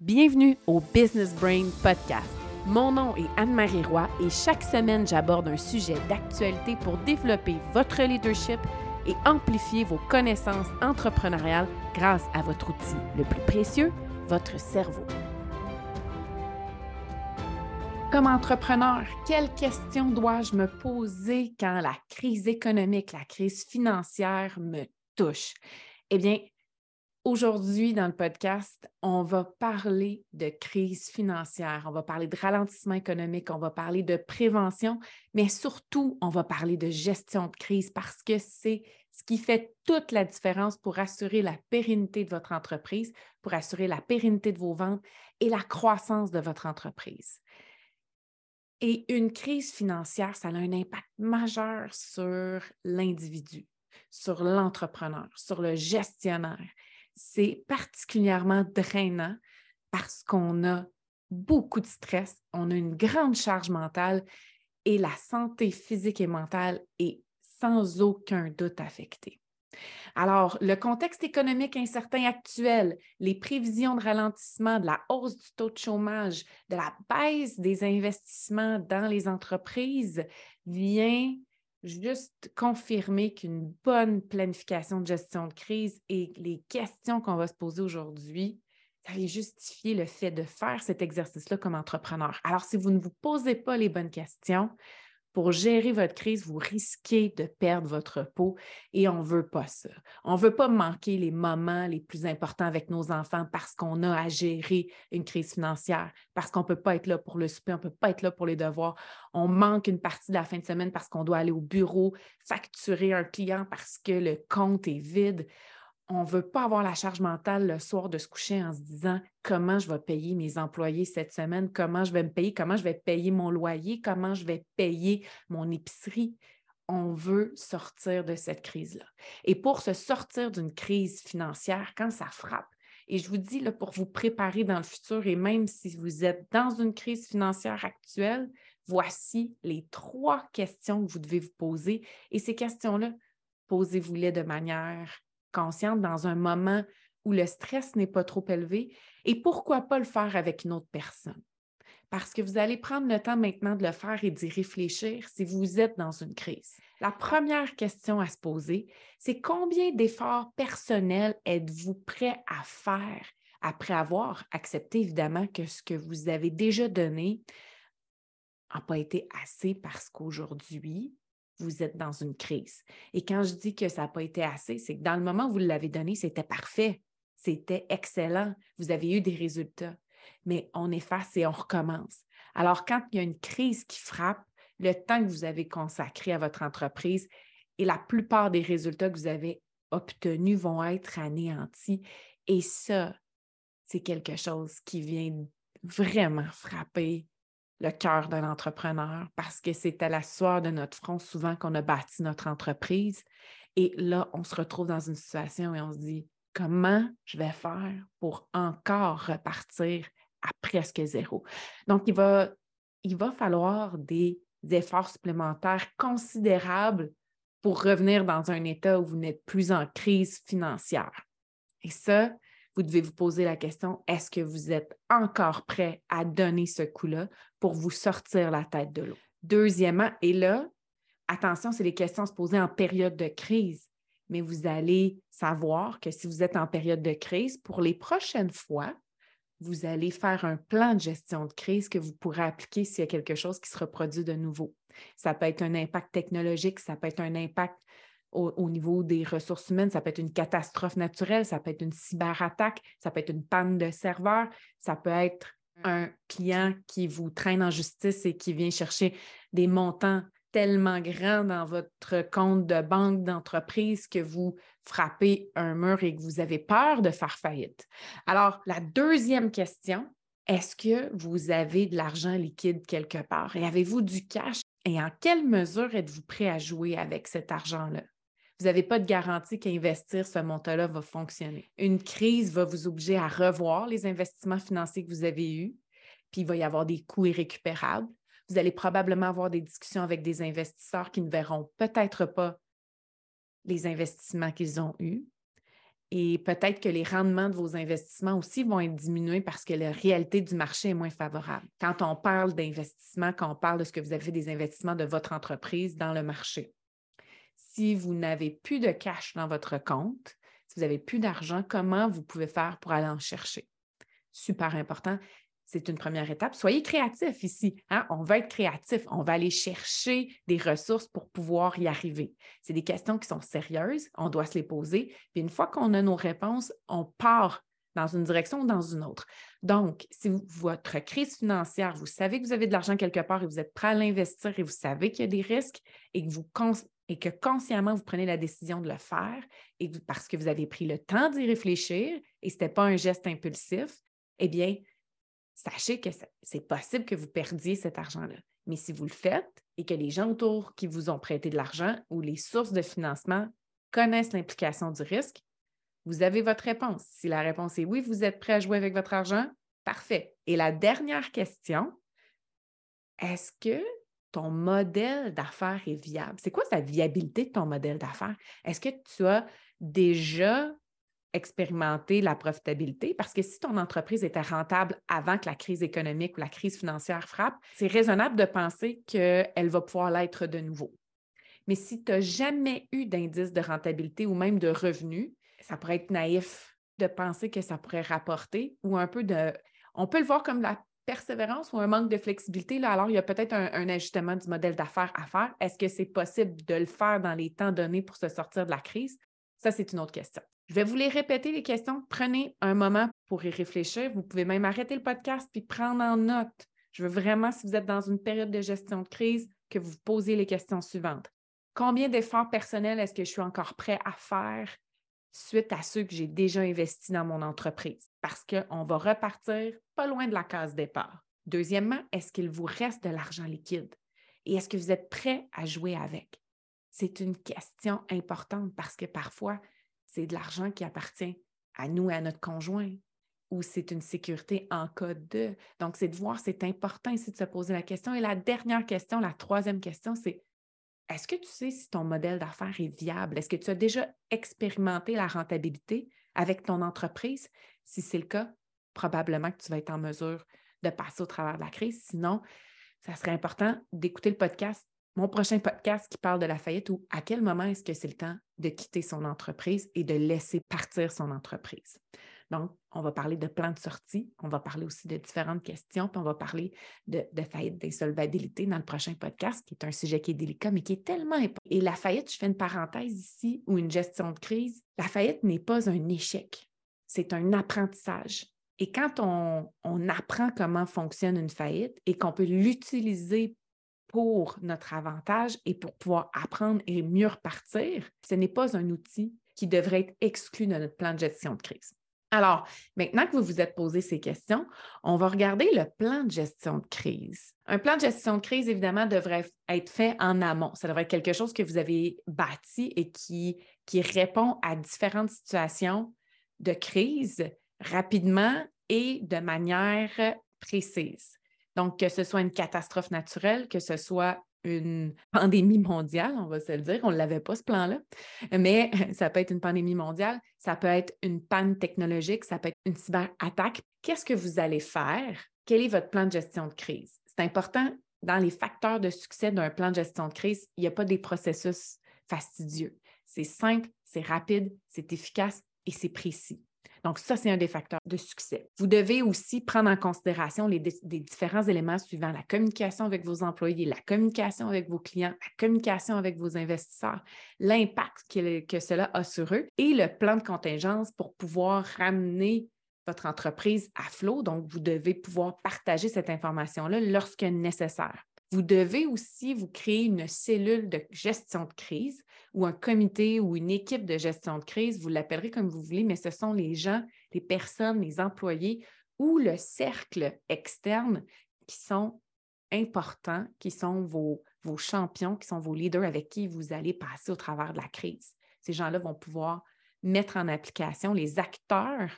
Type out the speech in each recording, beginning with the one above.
Bienvenue au Business Brain Podcast. Mon nom est Anne-Marie Roy et chaque semaine, j'aborde un sujet d'actualité pour développer votre leadership et amplifier vos connaissances entrepreneuriales grâce à votre outil le plus précieux, votre cerveau. Comme entrepreneur, quelles questions dois-je me poser quand la crise économique, la crise financière me touche? Eh bien, Aujourd'hui, dans le podcast, on va parler de crise financière, on va parler de ralentissement économique, on va parler de prévention, mais surtout, on va parler de gestion de crise parce que c'est ce qui fait toute la différence pour assurer la pérennité de votre entreprise, pour assurer la pérennité de vos ventes et la croissance de votre entreprise. Et une crise financière, ça a un impact majeur sur l'individu, sur l'entrepreneur, sur le gestionnaire c'est particulièrement drainant parce qu'on a beaucoup de stress, on a une grande charge mentale et la santé physique et mentale est sans aucun doute affectée. Alors, le contexte économique incertain actuel, les prévisions de ralentissement, de la hausse du taux de chômage, de la baisse des investissements dans les entreprises vient juste confirmer qu'une bonne planification de gestion de crise et les questions qu'on va se poser aujourd'hui, ça vient justifier le fait de faire cet exercice-là comme entrepreneur. Alors, si vous ne vous posez pas les bonnes questions, pour gérer votre crise, vous risquez de perdre votre peau et on ne veut pas ça. On ne veut pas manquer les moments les plus importants avec nos enfants parce qu'on a à gérer une crise financière, parce qu'on ne peut pas être là pour le souper, on ne peut pas être là pour les devoirs. On manque une partie de la fin de semaine parce qu'on doit aller au bureau, facturer un client parce que le compte est vide on ne veut pas avoir la charge mentale le soir de se coucher en se disant comment je vais payer mes employés cette semaine, comment je vais me payer, comment je vais payer mon loyer, comment je vais payer mon épicerie. On veut sortir de cette crise-là. Et pour se sortir d'une crise financière, quand ça frappe, et je vous dis, là, pour vous préparer dans le futur, et même si vous êtes dans une crise financière actuelle, voici les trois questions que vous devez vous poser. Et ces questions-là, posez-vous-les de manière consciente dans un moment où le stress n'est pas trop élevé et pourquoi pas le faire avec une autre personne? Parce que vous allez prendre le temps maintenant de le faire et d'y réfléchir si vous êtes dans une crise. La première question à se poser, c'est combien d'efforts personnels êtes-vous prêt à faire après avoir accepté évidemment que ce que vous avez déjà donné n'a pas été assez parce qu'aujourd'hui, vous êtes dans une crise. Et quand je dis que ça n'a pas été assez, c'est que dans le moment où vous l'avez donné, c'était parfait, c'était excellent, vous avez eu des résultats. Mais on efface et on recommence. Alors, quand il y a une crise qui frappe, le temps que vous avez consacré à votre entreprise et la plupart des résultats que vous avez obtenus vont être anéantis. Et ça, c'est quelque chose qui vient vraiment frapper le cœur d'un entrepreneur parce que c'est à la sueur de notre front souvent qu'on a bâti notre entreprise. Et là, on se retrouve dans une situation et on se dit, comment je vais faire pour encore repartir à presque zéro? Donc, il va, il va falloir des efforts supplémentaires considérables pour revenir dans un état où vous n'êtes plus en crise financière. Et ça, vous devez vous poser la question, est-ce que vous êtes encore prêt à donner ce coup-là pour vous sortir la tête de l'eau? Deuxièmement, et là, attention, c'est les questions à se poser en période de crise, mais vous allez savoir que si vous êtes en période de crise, pour les prochaines fois, vous allez faire un plan de gestion de crise que vous pourrez appliquer s'il y a quelque chose qui se reproduit de nouveau. Ça peut être un impact technologique, ça peut être un impact au, niveau des ressources humaines. Ça peut être une catastrophe naturelle, ça peut être une cyberattaque, ça peut être une panne de serveur, ça peut être. Un client qui vous traîne en justice et qui vient chercher des montants tellement grands dans votre compte de banque d'entreprise que vous frappez un mur et que vous avez peur de faire faillite. Alors, la deuxième question, est-ce que vous avez de l'argent liquide quelque part? Et avez-vous du cash? Et en quelle mesure êtes-vous prêt à jouer avec cet argent-là? vous n'avez pas de garantie qu'investir ce montant-là va fonctionner. Une crise va vous obliger à revoir les investissements financiers que vous avez eus, puis il va y avoir des coûts irrécupérables. Vous allez probablement avoir des discussions avec des investisseurs qui ne verront peut-être pas les investissements qu'ils ont eus. Et peut-être que les rendements de vos investissements aussi vont être diminués parce que la réalité du marché est moins favorable. Quand on parle d'investissement, quand on parle de ce que vous avez fait des investissements de votre entreprise dans le marché. Si vous n'avez plus de cash dans votre compte, si vous n'avez plus d'argent, comment vous pouvez faire pour aller en chercher? Super important c'est une première étape. Soyez créatif ici. Hein. On va être créatif. On va aller chercher des ressources pour pouvoir y arriver. C'est des questions qui sont sérieuses. On doit se les poser. Puis une fois qu'on a nos réponses, on part dans une direction ou dans une autre. Donc, si votre crise financière, vous savez que vous avez de l'argent quelque part et vous êtes prêt à l'investir et vous savez qu'il y a des risques et que, et consciemment vous prenez la décision de le faire et parce que vous avez pris le temps d'y réfléchir et ce n'était pas un geste impulsif, eh bien, sachez que c'est possible que vous perdiez cet argent-là. Mais si vous le faites et que les gens autour qui vous ont prêté de l'argent ou les sources de financement connaissent l'implication du risque, vous avez votre réponse. Si la réponse est oui, vous êtes prêt à jouer avec votre argent, parfait. Et la dernière question, est-ce que ton modèle d'affaires est viable? C'est quoi la viabilité de ton modèle d'affaires? Est-ce que tu as déjà expérimenter la profitabilité parce que si ton entreprise était rentable avant que la crise économique ou la crise financière frappe, c'est raisonnable de penser qu'elle va pouvoir l'être de nouveau. Mais si tu n'as jamais eu d'indice de rentabilité ou même de revenus, ça pourrait être naïf de penser que ça pourrait rapporter ou un peu de... On peut le voir comme la persévérance ou un manque de flexibilité. Là, alors, il y a peut-être un, un ajustement du modèle d'affaires à faire. Est-ce que c'est possible de le faire dans les temps donnés pour se sortir de la crise? Ça, c'est une autre question. Je vais vous les répéter, les questions. Prenez un moment pour y réfléchir. Vous pouvez même arrêter le podcast puis prendre en note. Je veux vraiment, si vous êtes dans une période de gestion de crise, que vous posiez les questions suivantes. Combien d'efforts personnels est-ce que je suis encore prêt à faire suite à ceux que j'ai déjà investis dans mon entreprise? Parce qu'on va repartir pas loin de la case départ. Deuxièmement, est-ce qu'il vous reste de l'argent liquide? Et est-ce que vous êtes prêt à jouer avec? C'est une question importante parce que parfois, c'est de l'argent qui appartient à nous et à notre conjoint, ou c'est une sécurité en cas de. Donc, c'est de voir, c'est important ici de se poser la question. Et la dernière question, la troisième question, c'est est-ce que tu sais si ton modèle d'affaires est viable? Est-ce que tu as déjà expérimenté la rentabilité avec ton entreprise? Si c'est le cas, probablement que tu vas être en mesure de passer au travers de la crise. Sinon, ça serait important d'écouter le podcast mon prochain podcast qui parle de la faillite ou à quel moment est-ce que c'est le temps de quitter son entreprise et de laisser partir son entreprise? Donc, on va parler de plans de sortie, on va parler aussi de différentes questions, puis on va parler de, de faillite, d'insolvabilité dans le prochain podcast, qui est un sujet qui est délicat, mais qui est tellement important. Et la faillite, je fais une parenthèse ici, ou une gestion de crise, la faillite n'est pas un échec, c'est un apprentissage. Et quand on, on apprend comment fonctionne une faillite et qu'on peut l'utiliser pour notre avantage et pour pouvoir apprendre et mieux repartir, ce n'est pas un outil qui devrait être exclu de notre plan de gestion de crise. Alors, maintenant que vous vous êtes posé ces questions, on va regarder le plan de gestion de crise. Un plan de gestion de crise, évidemment, devrait être fait en amont. Ça devrait être quelque chose que vous avez bâti et qui, qui répond à différentes situations de crise rapidement et de manière précise. Donc, que ce soit une catastrophe naturelle, que ce soit une pandémie mondiale, on va se le dire, on ne l'avait pas ce plan-là, mais ça peut être une pandémie mondiale, ça peut être une panne technologique, ça peut être une cyberattaque. Qu'est-ce que vous allez faire? Quel est votre plan de gestion de crise? C'est important, dans les facteurs de succès d'un plan de gestion de crise, il n'y a pas des processus fastidieux. C'est simple, c'est rapide, c'est efficace et c'est précis. Donc, ça, c'est un des facteurs de succès. Vous devez aussi prendre en considération les, différents éléments suivants, la communication avec vos employés, la communication avec vos clients, la communication avec vos investisseurs, l'impact que, cela a sur eux et le plan de contingence pour pouvoir ramener votre entreprise à flot. Donc, vous devez pouvoir partager cette information-là lorsque nécessaire. Vous devez aussi vous créer une cellule de gestion de crise ou un comité ou une équipe de gestion de crise, vous l'appellerez comme vous voulez, mais ce sont les gens, les personnes, les employés ou le cercle externe qui sont importants, qui sont vos, vos champions, qui sont vos leaders avec qui vous allez passer au travers de la crise. Ces gens-là vont pouvoir mettre en application les acteurs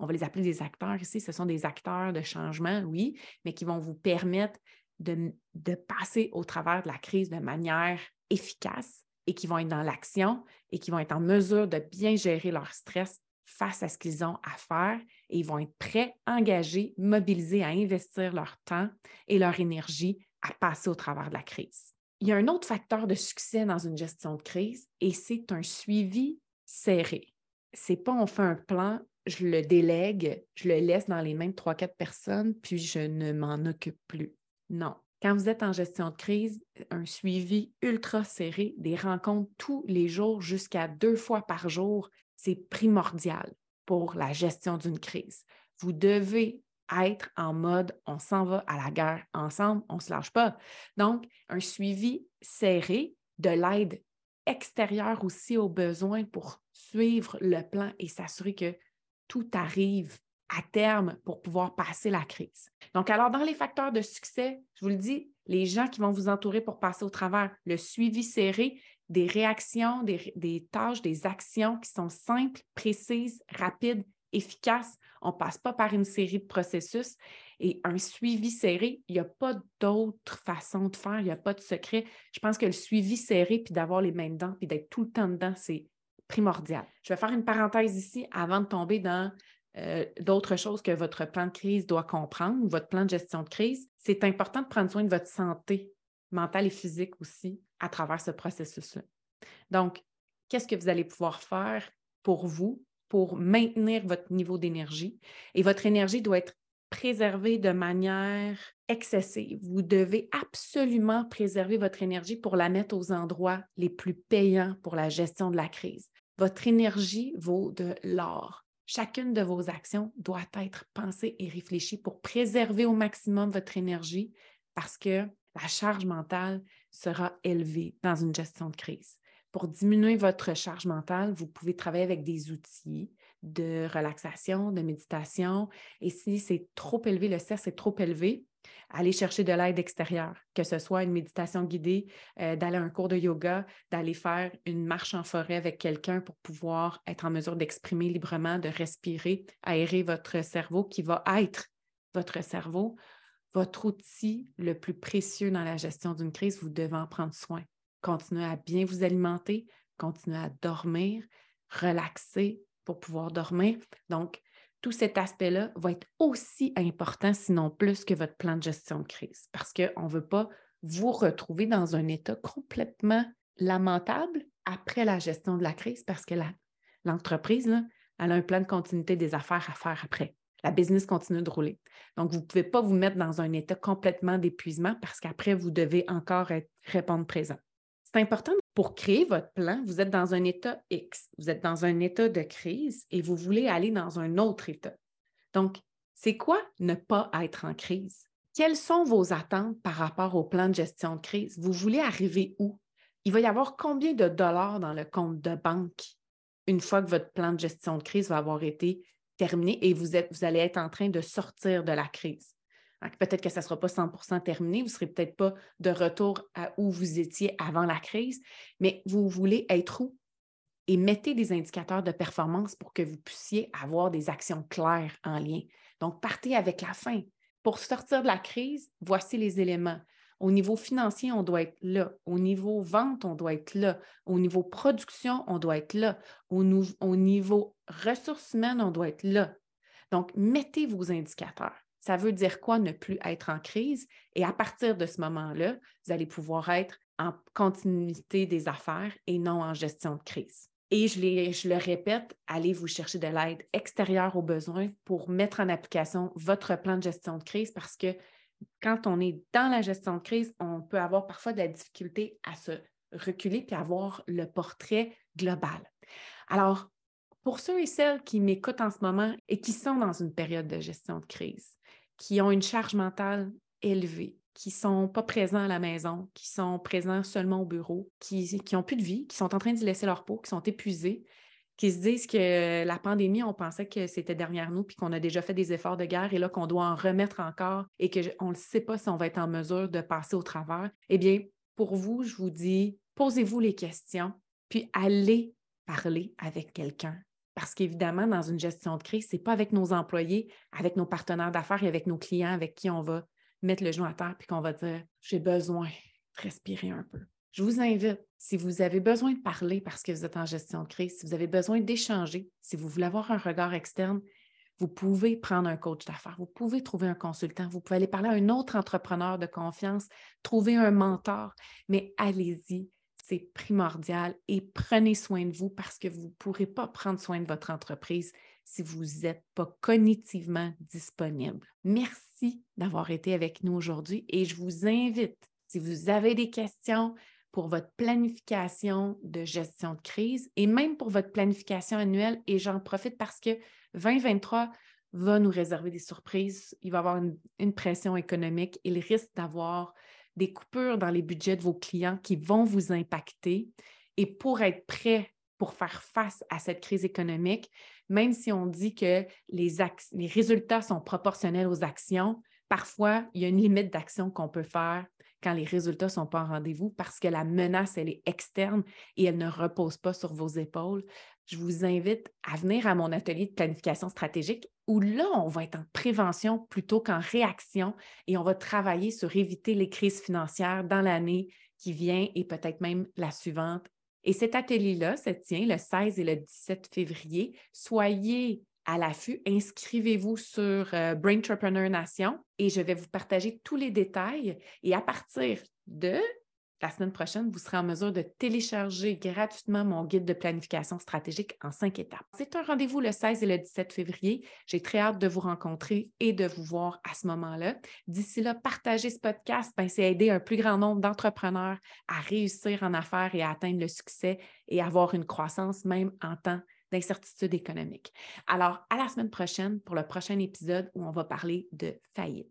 on va les appeler des acteurs ici, ce sont des acteurs de changement, oui, mais qui vont vous permettre de, passer au travers de la crise de manière efficace et qui vont être dans l'action et qui vont être en mesure de bien gérer leur stress face à ce qu'ils ont à faire et ils vont être prêts, engagés, mobilisés à investir leur temps et leur énergie à passer au travers de la crise. Il y a un autre facteur de succès dans une gestion de crise et c'est un suivi serré. C'est pas on fait un plan, je le délègue, je le laisse dans les mains de trois, quatre personnes, puis je ne m'en occupe plus. Non. Quand vous êtes en gestion de crise, un suivi ultra serré, des rencontres tous les jours jusqu'à deux fois par jour, c'est primordial pour la gestion d'une crise. Vous devez être en mode on s'en va à la guerre ensemble, on ne se lâche pas. Donc, un suivi serré, de l'aide extérieure aussi aux besoins pour suivre le plan et s'assurer que tout arrive à terme pour pouvoir passer la crise. Donc, alors, dans les facteurs de succès, je vous le dis, les gens qui vont vous entourer pour passer au travers, le suivi serré, des réactions, des, tâches, des actions qui sont simples, précises, rapides, efficaces. On ne passe pas par une série de processus et un suivi serré, il n'y a pas d'autre façon de faire, il n'y a pas de secret. Je pense que le suivi serré, puis d'avoir les mains dedans, puis d'être tout le temps dedans, c'est primordial. Je vais faire une parenthèse ici avant de tomber dans euh, d'autres choses que votre plan de crise doit comprendre, votre plan de gestion de crise. C'est important de prendre soin de votre santé mentale et physique aussi à travers ce processus-là. Donc, qu'est-ce que vous allez pouvoir faire pour vous pour maintenir votre niveau d'énergie? Et votre énergie doit être préservée de manière excessive. Vous devez absolument préserver votre énergie pour la mettre aux endroits les plus payants pour la gestion de la crise. Votre énergie vaut de l'or. Chacune de vos actions doit être pensée et réfléchie pour préserver au maximum votre énergie parce que la charge mentale sera élevée dans une gestion de crise. Pour diminuer votre charge mentale, vous pouvez travailler avec des outils de relaxation, de méditation. Et si c'est trop élevé, le stress est trop élevé, aller chercher de l'aide extérieure, que ce soit une méditation guidée, euh, d'aller à un cours de yoga, d'aller faire une marche en forêt avec quelqu'un pour pouvoir être en mesure d'exprimer librement, de respirer, aérer votre cerveau qui va être votre cerveau, votre outil le plus précieux dans la gestion d'une crise, vous devez en prendre soin. Continuez à bien vous alimenter, continuez à dormir, relaxer pour pouvoir dormir. Donc, tout cet aspect-là va être aussi important, sinon plus, que votre plan de gestion de crise, parce qu'on ne veut pas vous retrouver dans un état complètement lamentable après la gestion de la crise, parce que l'entreprise, elle a un plan de continuité des affaires à faire après. La business continue de rouler. Donc, vous ne pouvez pas vous mettre dans un état complètement d'épuisement parce qu'après, vous devez encore répondre présent. C'est important pour créer votre plan, vous êtes dans un état X, vous êtes dans un état de crise et vous voulez aller dans un autre état. Donc, c'est quoi ne pas être en crise? Quelles sont vos attentes par rapport au plan de gestion de crise? Vous voulez arriver où? Il va y avoir combien de dollars dans le compte de banque une fois que votre plan de gestion de crise va avoir été terminé et vous, vous allez être en train de sortir de la crise? Peut-être que ça ne sera pas 100% terminé, vous ne serez peut-être pas de retour à où vous étiez avant la crise, mais vous voulez être où? Et mettez des indicateurs de performance pour que vous puissiez avoir des actions claires en lien. Donc, partez avec la fin. Pour sortir de la crise, voici les éléments. Au niveau financier, on doit être là. Au niveau vente, on doit être là. Au niveau production, on doit être là. Au, au niveau ressources humaines, on doit être là. Donc, mettez vos indicateurs. Ça veut dire quoi ne plus être en crise? Et à partir de ce moment-là, vous allez pouvoir être en continuité des affaires et non en gestion de crise. Et je, le répète, allez vous chercher de l'aide extérieure aux besoins pour mettre en application votre plan de gestion de crise parce que quand on est dans la gestion de crise, on peut avoir parfois de la difficulté à se reculer puis avoir le portrait global. Alors, pour ceux et celles qui m'écoutent en ce moment et qui sont dans une période de gestion de crise, qui ont une charge mentale élevée, qui ne sont pas présents à la maison, qui sont présents seulement au bureau, qui n'ont plus de vie, qui sont en train de laisser leur peau, qui sont épuisés, qui se disent que la pandémie, on pensait que c'était derrière nous, puis qu'on a déjà fait des efforts de guerre et là qu'on doit en remettre encore et qu'on ne sait pas si on va être en mesure de passer au travers. Eh bien, pour vous, je vous dis, posez-vous les questions, puis allez parler avec quelqu'un parce qu'évidemment, dans une gestion de crise, ce n'est pas avec nos employés, avec nos partenaires d'affaires et avec nos clients avec qui on va mettre le genou à terre puis qu'on va dire j'ai besoin de respirer un peu. Je vous invite, si vous avez besoin de parler parce que vous êtes en gestion de crise, si vous avez besoin d'échanger, si vous voulez avoir un regard externe, vous pouvez prendre un coach d'affaires, vous pouvez trouver un consultant, vous pouvez aller parler à un autre entrepreneur de confiance, trouver un mentor, mais allez-y, c'est primordial et prenez soin de vous parce que vous ne pourrez pas prendre soin de votre entreprise si vous n'êtes pas cognitivement disponible. Merci d'avoir été avec nous aujourd'hui et je vous invite, si vous avez des questions, pour votre planification de gestion de crise et même pour votre planification annuelle. Et j'en profite parce que 2023 va nous réserver des surprises. Il va y avoir une, pression économique. Il risque d'avoir des coupures dans les budgets de vos clients qui vont vous impacter. Et pour être prêt pour faire face à cette crise économique, même si on dit que les, résultats sont proportionnels aux actions, parfois, il y a une limite d'action qu'on peut faire quand les résultats ne sont pas en rendez-vous parce que la menace, elle est externe et elle ne repose pas sur vos épaules. Je vous invite à venir à mon atelier de planification stratégique où là, on va être en prévention plutôt qu'en réaction et on va travailler sur éviter les crises financières dans l'année qui vient et peut-être même la suivante. Et cet atelier-là se tient le 16 et le 17 février. Soyez à l'affût, inscrivez-vous sur euh, Braintrepreneur Nation et je vais vous partager tous les détails. Et à partir de la semaine prochaine, vous serez en mesure de télécharger gratuitement mon guide de planification stratégique en cinq étapes. C'est un rendez-vous le 16 et le 17 février. J'ai très hâte de vous rencontrer et de vous voir à ce moment-là. D'ici là, partagez ce podcast, ben, c'est aider un plus grand nombre d'entrepreneurs à réussir en affaires et à atteindre le succès et avoir une croissance même en temps d'incertitude économique. Alors, à la semaine prochaine pour le prochain épisode où on va parler de faillite.